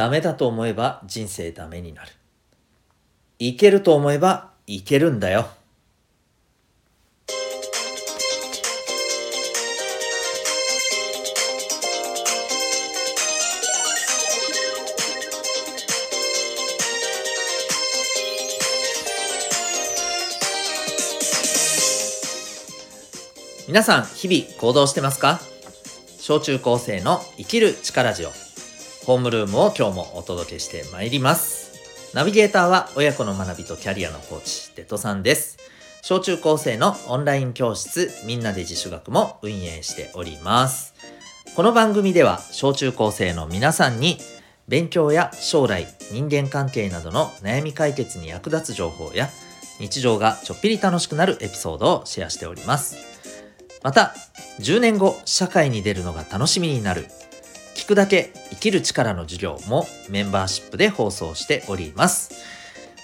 ダメだと思えば人生ダメになる。いけると思えばいけるんだよ。皆さん、日々行動してますか？小中高生の生きる力ジオ。ホームルームを今日もお届けしてまいります。ナビゲーターは親子の学びとキャリアのコーチ、デトさんです。小中高生のオンライン教室、みんなで自主学も運営しております。この番組では、小中高生の皆さんに、勉強や将来、人間関係などの悩み解決に役立つ情報や、日常がちょっぴり楽しくなるエピソードをシェアしております。また、10年後、社会に出るのが楽しみになる、くだけ生きる力の授業もメンバーシップで放送しております。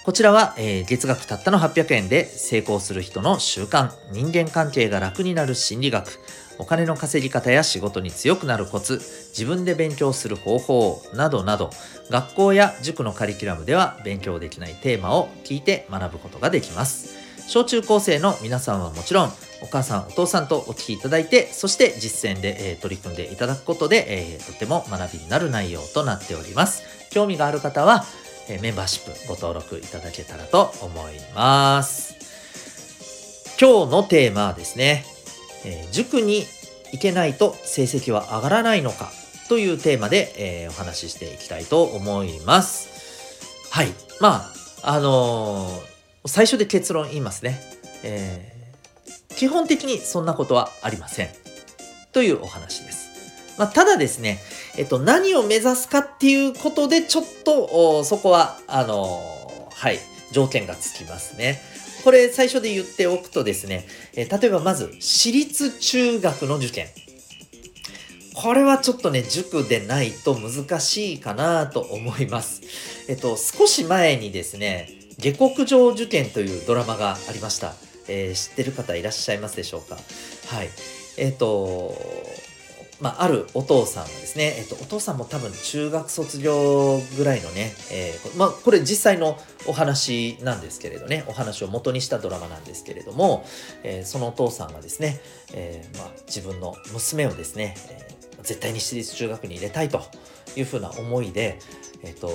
こちらは、えー、月額たったの800円で成功する人の習慣、人間関係が楽になる心理学、お金の稼ぎ方や仕事に強くなるコツ、自分で勉強する方法などなど、学校や塾のカリキュラムでは勉強できないテーマを聞いて学ぶことができます。小中高生の皆さんはもちろん、お母さん、お父さんとお聞きいただいて、そして実践で、えー、取り組んでいただくことで、えー、とても学びになる内容となっております。興味がある方は、えー、メンバーシップご登録いただけたらと思います。今日のテーマはですね、え塾に行けないと成績は上がらないのかというテーマで、えお話ししていきたいと思います。はい。まあ、あの最初で結論言いますね。えー、基本的にそんなことはありません。というお話です。まあ、ただですね、えっと、何を目指すかっていうことで、ちょっと、そこは、あのー、はい、条件がつきますね。これ最初で言っておくとですね、えー、例えばまず、私立中学の受験。これはちょっとね、塾でないと難しいかなと思います。えっと、少し前にですね、下克上受験というドラマがありました。えー、知ってる方いらっしゃいますでしょうか？はい。えっ、ー、と、まあ、あるお父さんがですね、えっ、と、お父さんも多分中学卒業ぐらいのね、えー、まあ、これ実際のお話なんですけれどね、お話を元にしたドラマなんですけれども、えそのお父さんがですね、えまあ、自分の娘をですね、え絶対に私立中学に入れたいというふうな思いで、えっ、と、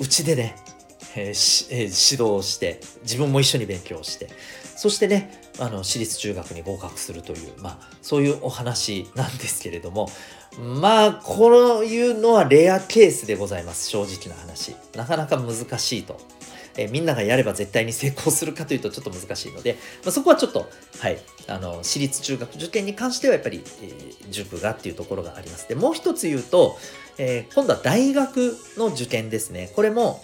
うちでね、えーえー、指導して自分も一緒に勉強してそしてねあの私立中学に合格するという、まあ、そういうお話なんですけれどもまあこういうのはレアケースでございます正直な話なかなか難しいと。えみんながやれば絶対に成功するかというとちょっと難しいので、まあ、そこはちょっと、はい、あの私立中学受験に関してはやっぱり、えー、塾がっていうところがあります。でもう一つ言うと、えー、今度は大学の受験ですね。これも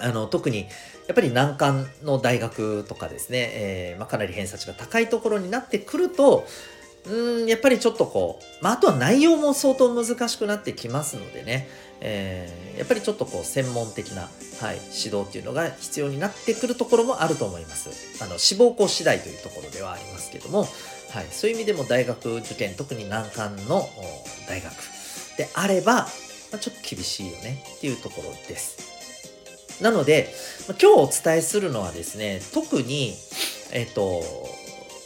あの特にやっぱり難関の大学とかですね、えーまあ、かなり偏差値が高いところになってくるとうんやっぱりちょっとこう、まあ、あとは内容も相当難しくなってきますのでね、えー、やっぱりちょっとこう専門的な、はい、指導っていうのが必要になってくるところもあると思います。あの志望校次第というところではありますけども、はい、そういう意味でも大学受験特に難関の大学であれば、まあ、ちょっと厳しいよねっていうところです。なので、今日お伝えするのはですね、特に、えっ、と、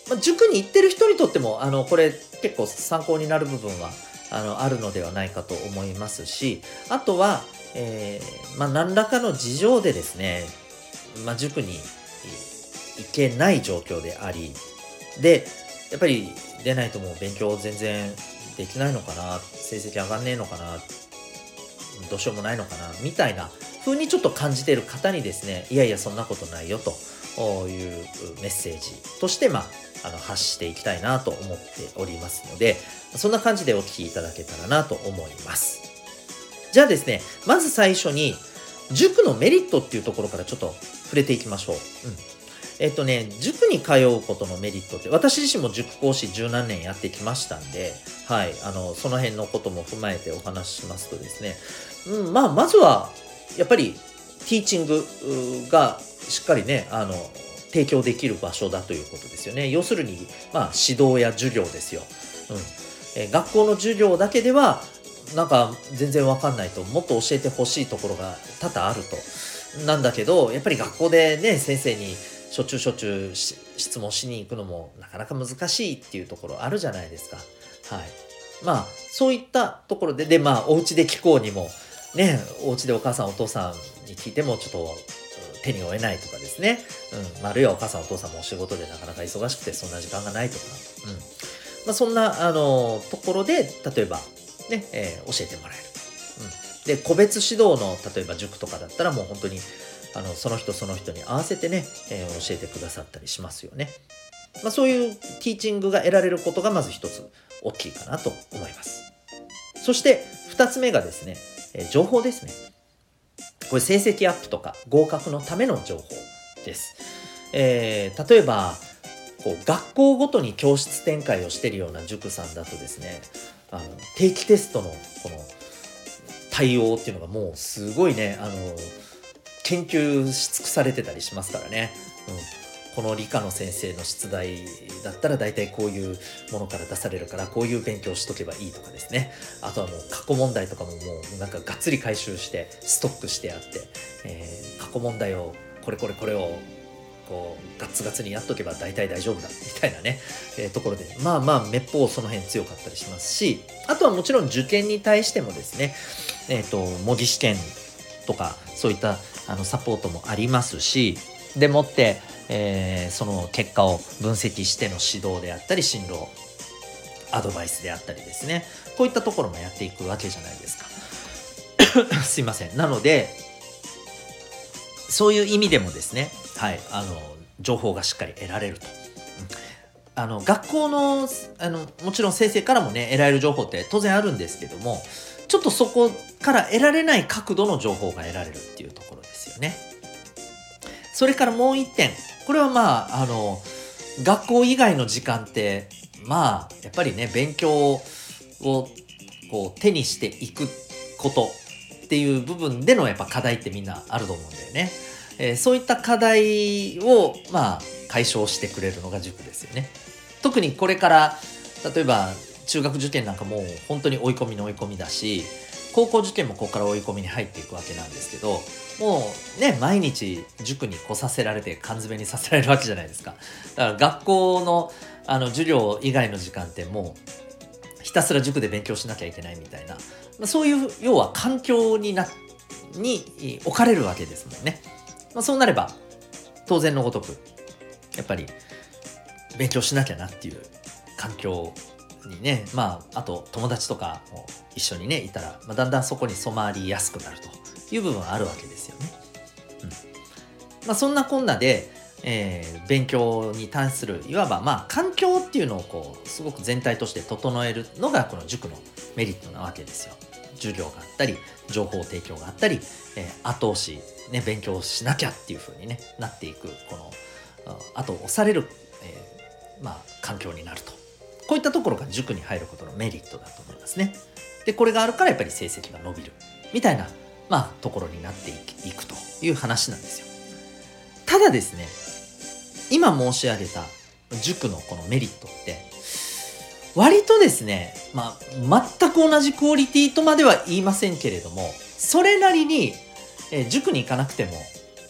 ま塾に行ってる人にとっても、あの、これ結構参考になる部分は、あの、あるのではないかと思いますし、あとは、えー、まあ、何らかの事情でですね、まあ、塾に行けない状況であり、で、やっぱり出ないともう勉強全然できないのかな、成績上がんねえのかな、どうしようもないのかな、みたいな風にちょっと感じている方にですね、いやいやそんなことないよというメッセージとして、まあ、あの発していきたいなと思っておりますので、そんな感じでお聞きいただけたらなと思います。じゃあですね、まず最初に、塾のメリットっていうところからちょっと触れていきましょう。うん。えっとね、塾に通うことのメリットって、私自身も塾講師十何年やってきましたんで、はい、あの、その辺のことも踏まえてお話ししますとですね、うん、まあ、まずは、やっぱりティーチングがしっかりねあの提供できる場所だということですよね要するに、まあ、指導や授業ですよ、うんえ学校の授業だけではなんか全然わかんないともっと教えてほしいところが多々あるとなんだけどやっぱり学校でね先生にしょっちゅうしょっちゅう質問しに行くのもなかなか難しいっていうところあるじゃないですか。はい。まあそういったところででまあお家で聞こうにもねお家でお母さんお父さんに聞いてもちょっと手に負えないとかですね、うんまあ、あるいはお母さんお父さんもお仕事でなかなか忙しくてそんな時間がないとか、うんまあ、そんなあのところで例えばね、えー、教えてもらえる。うん、で個別指導の例えば塾とかだったらもう本当にあのその人その人に合わせてね、えー、教えてくださったりしますよね。まあ、そういうティーチングが得られることがまず一つ大きいかなと思います。そして2つ目がですね、え、情報ですね。これ成績アップとか合格のための情報です。えー、例えばこう学校ごとに教室展開をしてるような塾さんだとですねあの定期テストのこの対応っていうのがもうすごいねあの研究し尽くされてたりしますからね。この理科の先生の出題だったら大体こういうものから出されるからこういう勉強しとけばいいとかですね。あとはもう過去問題とかももうなんかがっつり回収してストックしてあって、えー、過去問題をこれこれこれをこうガツガツにやっとけば大体大丈夫だみたいなね、えー、ところでまあまあめっぽうその辺強かったりしますしあとはもちろん受験に対してもですねえっ、ー、と模擬試験とかそういったあのサポートもありますしでもって、えー、その結果を分析しての指導であったり進路アドバイスであったりですねこういったところもやっていくわけじゃないですか すいませんなのでそういう意味でもですねはいあの情報がしっかり得られると。あの学校のあのもちろん先生からもね得られる情報って当然あるんですけどもちょっとそこから得られない角度の情報が得られるっていうところですよね。それからもう一点これはまああの学校以外の時間ってまあやっぱりね勉強をこう手にしていくことっていう部分でのやっぱ課題ってみんなあると思うんだよね。えー、そういった課題をまあ解消してくれるのが塾ですよね。特にこれから例えば中学受験なんかもう本当に追い込みの追い込みだし高校受験もここから追い込みに入っていくわけなんですけどもうね毎日塾に来させられて缶詰にさせられるわけじゃないですか。だから学校のあの授業以外の時間ってもうひたすら塾で勉強しなきゃいけないみたいな、まあ、そういう要は環境になに置かれるわけですもんね、まあ、そうなれば当然のごとくやっぱり勉強しなきゃなっていう環境にねまああと友達とかも一緒にねいたら、まあ、だんだんそこに染まりやすくなると。いう部分はあるわけですよね。うんまあ、そんなこんなで、えー、勉強に対するいわばまあ環境っていうのをこうすごく全体として整えるのがこの塾のメリットなわけですよ。授業があったり情報提供があったり、えー、後押し、ね、勉強しなきゃっていう風に、ね、なっていくこの後押される、えー、まあ、環境になるとこういったところが塾に入ることのメリットだと思いますね。でこれがあるからやっぱり成績が伸びるみたいな、まあ、ところになっていくという話なんですよ。ただですね今申し上げた塾のこのメリットって割とですね、まあ、全く同じクオリティとまでは言いませんけれどもそれなりに、え塾に行かなくても、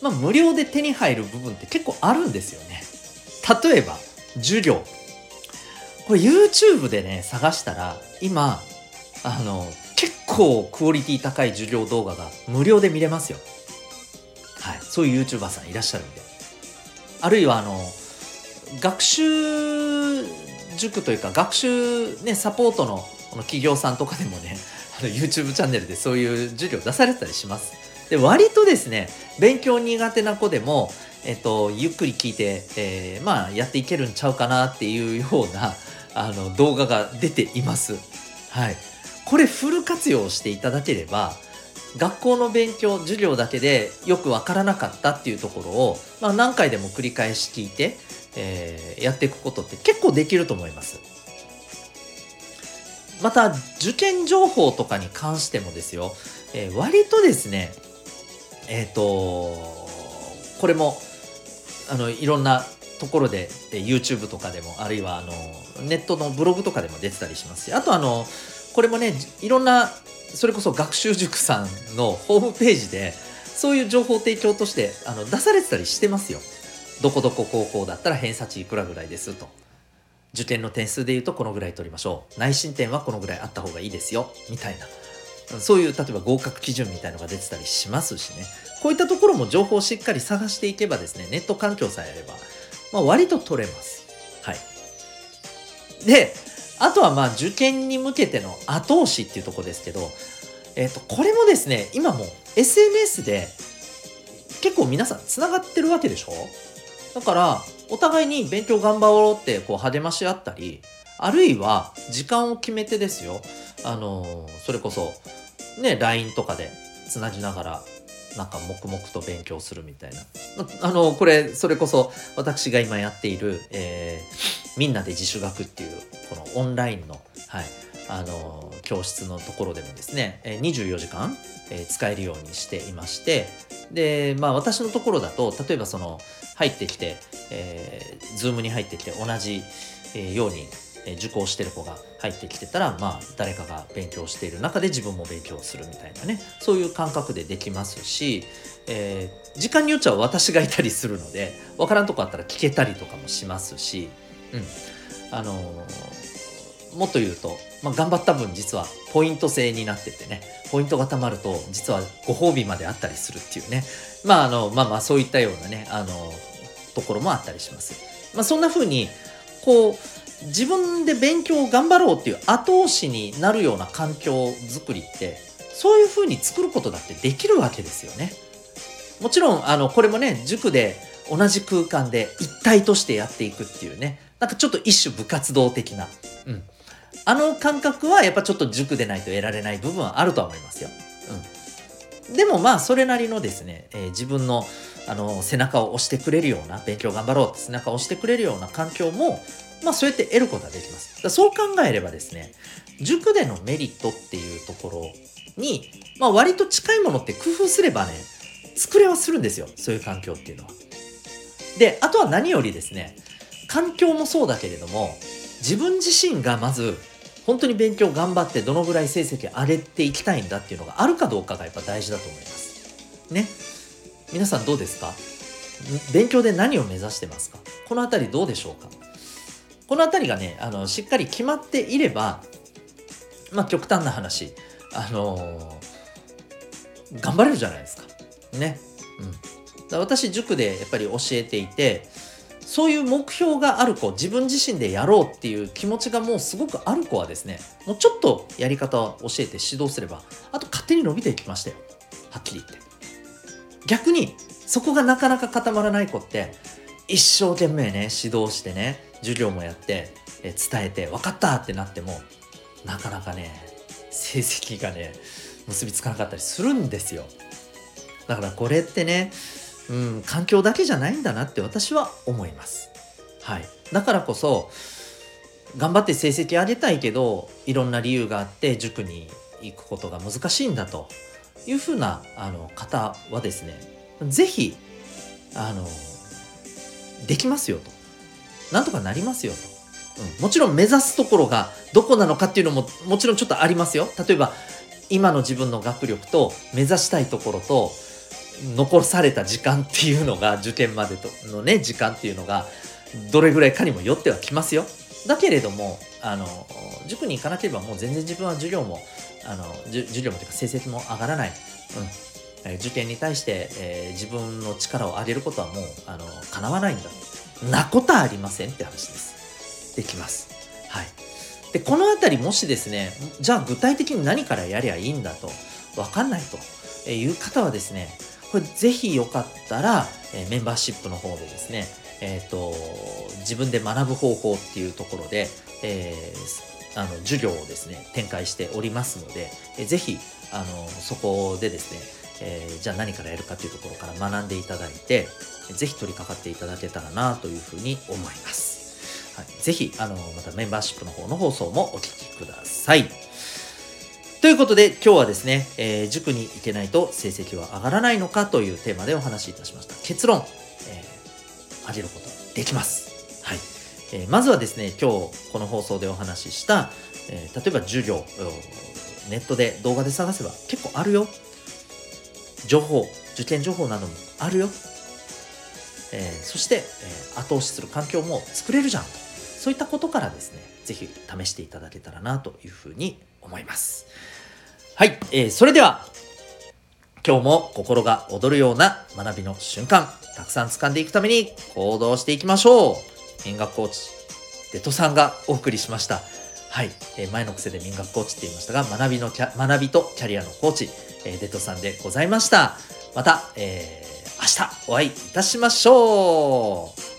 まあ、無料で手に入る部分って結構あるんですよね。例えば授業これ YouTube でね探したら今あの結構クオリティ高い授業動画が無料で見れますよはいそういう YouTuber さんいらっしゃるんであるいはあの学習塾というか学習ねサポートのこの企業さんとかでもね あの YouTube チャンネルでそういう授業出されてたりしますで割とですね勉強苦手な子でもえっと、ゆっくり聞いて、えー、まあやっていけるんちゃうかなっていうようなあの動画が出ています。はい。これフル活用していただければ学校の勉強授業だけでよくわからなかったっていうところを、まあ、何回でも繰り返し聞いて、えー、やっていくことって結構できると思います。また受験情報とかに関してもですよ、えー、割とですねえっ、ー、とこれもあのいろんなところで、え YouTube とかでもあるいはあのネットのブログとかでも出てたりしますしあとあのこれもねいろんなそれこそ学習塾さんのホームページでそういう情報提供としてあの出されてたりしてますよ。どこどこ高校だったら偏差値いくらぐらいですと。受験の点数で言うとこのぐらい取りましょう。内申点はこのぐらいあった方がいいですよ。みたいな。そういう例えば合格基準みたいのが出てたりしますしね。こういったところも情報をしっかり探していけばですね、ネット環境さえあれば、まあ、割と取れます。はい。で、あとはまあ受験に向けての後押しっていうとこですけど、えっ、ー、と、これもですね、今も SNS で結構皆さん繋がってるわけでしょ？だから、お互いに勉強頑張ろうってこう励まし合ったり、あるいは時間を決めてですよ、あのそれこそ、ね、LINE とかでつなぎながら、なんか黙々と勉強するみたいな。あの、これ、それこそ私が今やっている、えー、みんなで自主学っていう、このオンラインの、はい、あの、教室のところでもですね、24時間、使えるようにしていまして、で、まあ私のところだと、例えばその、入ってきて、えー、ズームに入ってきて同じように受講してる子が入ってきてたら、まあ、誰かが勉強している中で自分も勉強するみたいなねそういう感覚でできますし、えー、時間によっちゃ私がいたりするので分からんとこあったら聞けたりとかもしますし、うんあのー、もっと言うと、まあ、頑張った分実はポイント制になっててねポイントがたまると実はご褒美まであったりするっていうねまああのまあまあそういったようなねあのところもあったりします。まあ、そんな風にこう自分で勉強を頑張ろうっていう後押しになるような環境づくりってそういうふうに作ることだってできるわけですよね。もちろんあのこれもね塾で同じ空間で一体としてやっていくっていうねなんかちょっと一種部活動的な、うん、あの感覚はやっぱちょっと塾でないと得られない部分はあるとは思いますよ。うん、でもまあそれなりのですね、えー、自分のあの背中を押してくれるような勉強頑張ろうって背中を押してくれるような環境もまあそうやって得ることができます。だそう考えればですね、塾でのメリットっていうところに、まあ割と近いものって工夫すればね、作れはするんですよ。そういう環境っていうのは。で、あとは何よりですね、環境もそうだけれども、自分自身がまず本当に勉強頑張ってどのぐらい成績上げていきたいんだっていうのがあるかどうかがやっぱ大事だと思います。ね。皆さんどうですか？勉強で何を目指してますか？この辺りどうでしょうか？この辺りがね、あの、しっかり決まっていれば、まあ、極端な話、あのー、頑張れるじゃないですか。ね。うん。だ私、塾でやっぱり教えていて、そういう目標がある子、自分自身でやろうっていう気持ちがもうすごくある子はですね、もうちょっとやり方を教えて指導すれば、あと勝手に伸びていきましたよ。はっきり言って。逆に、そこがなかなか固まらない子って、一生懸命ね、指導してね、授業もやって、え伝えて分かったってなってもなかなかね成績がね結びつかなかったりするんですよだからこれってねうん環境だけじゃないんだなって私は思いますはいだからこそ頑張って成績上げたいけどいろんな理由があって塾に行くことが難しいんだというふうなあの方はですね是非あのできますよとなんとかなりますよと。うん、もちろん目指すところがどこなのかっていうのももちろんちょっとありますよ。例えば今の自分の学力と目指したいところと残された時間っていうのが受験までとのね時間っていうのがどれぐらいかにもよってはきますよ。だけれどもあの塾に行かなければもう全然自分は授業もあの授業もというか成績も上がらない。うん、受験に対して、えー、自分の力を上げることはもうあの叶わないんだなことありませんって話です。できます。はい。で、このあたりもしですね、じゃあ具体的に何からやりゃいいんだと、わかんないという方はですね、これぜひよかったら、えメンバーシップの方でですね、えっ、ー、と、自分で学ぶ方法っていうところで、えー、あの、授業をですね、展開しておりますので、えー、ぜひ、あの、そこでですね、えー、じゃあ何からやるかっていうところから学んでいただいて、ぜひ取り掛かっていただけたらなというふうに思います。はい、ぜひ、あの、またメンバーシップの方の放送もお聞きください。ということで、今日はですね、えー、塾に行けないと成績は上がらないのかというテーマでお話しいたしました。結論、えー、上げることできます。はい。えー、まずはですね、今日この放送でお話しした、えー、例えば授業ネットで動画で探せば結構あるよ情報受験情報などもあるよ、えー、そして、えー、後押しする環境も作れるじゃんそういったことからですね是非試していただけたらなというふうに思いますはい、えー、それでは今日も心が躍るような学びの瞬間たくさん掴んでいくために行動していきましょう。民学コーチデトさんがお送りしました。はい、えー、前の癖で民学コーチって言いましたが学びの学びとキャリアのコーチ、えー、デトさんでございました。また、えー、明日お会いいたしましょう。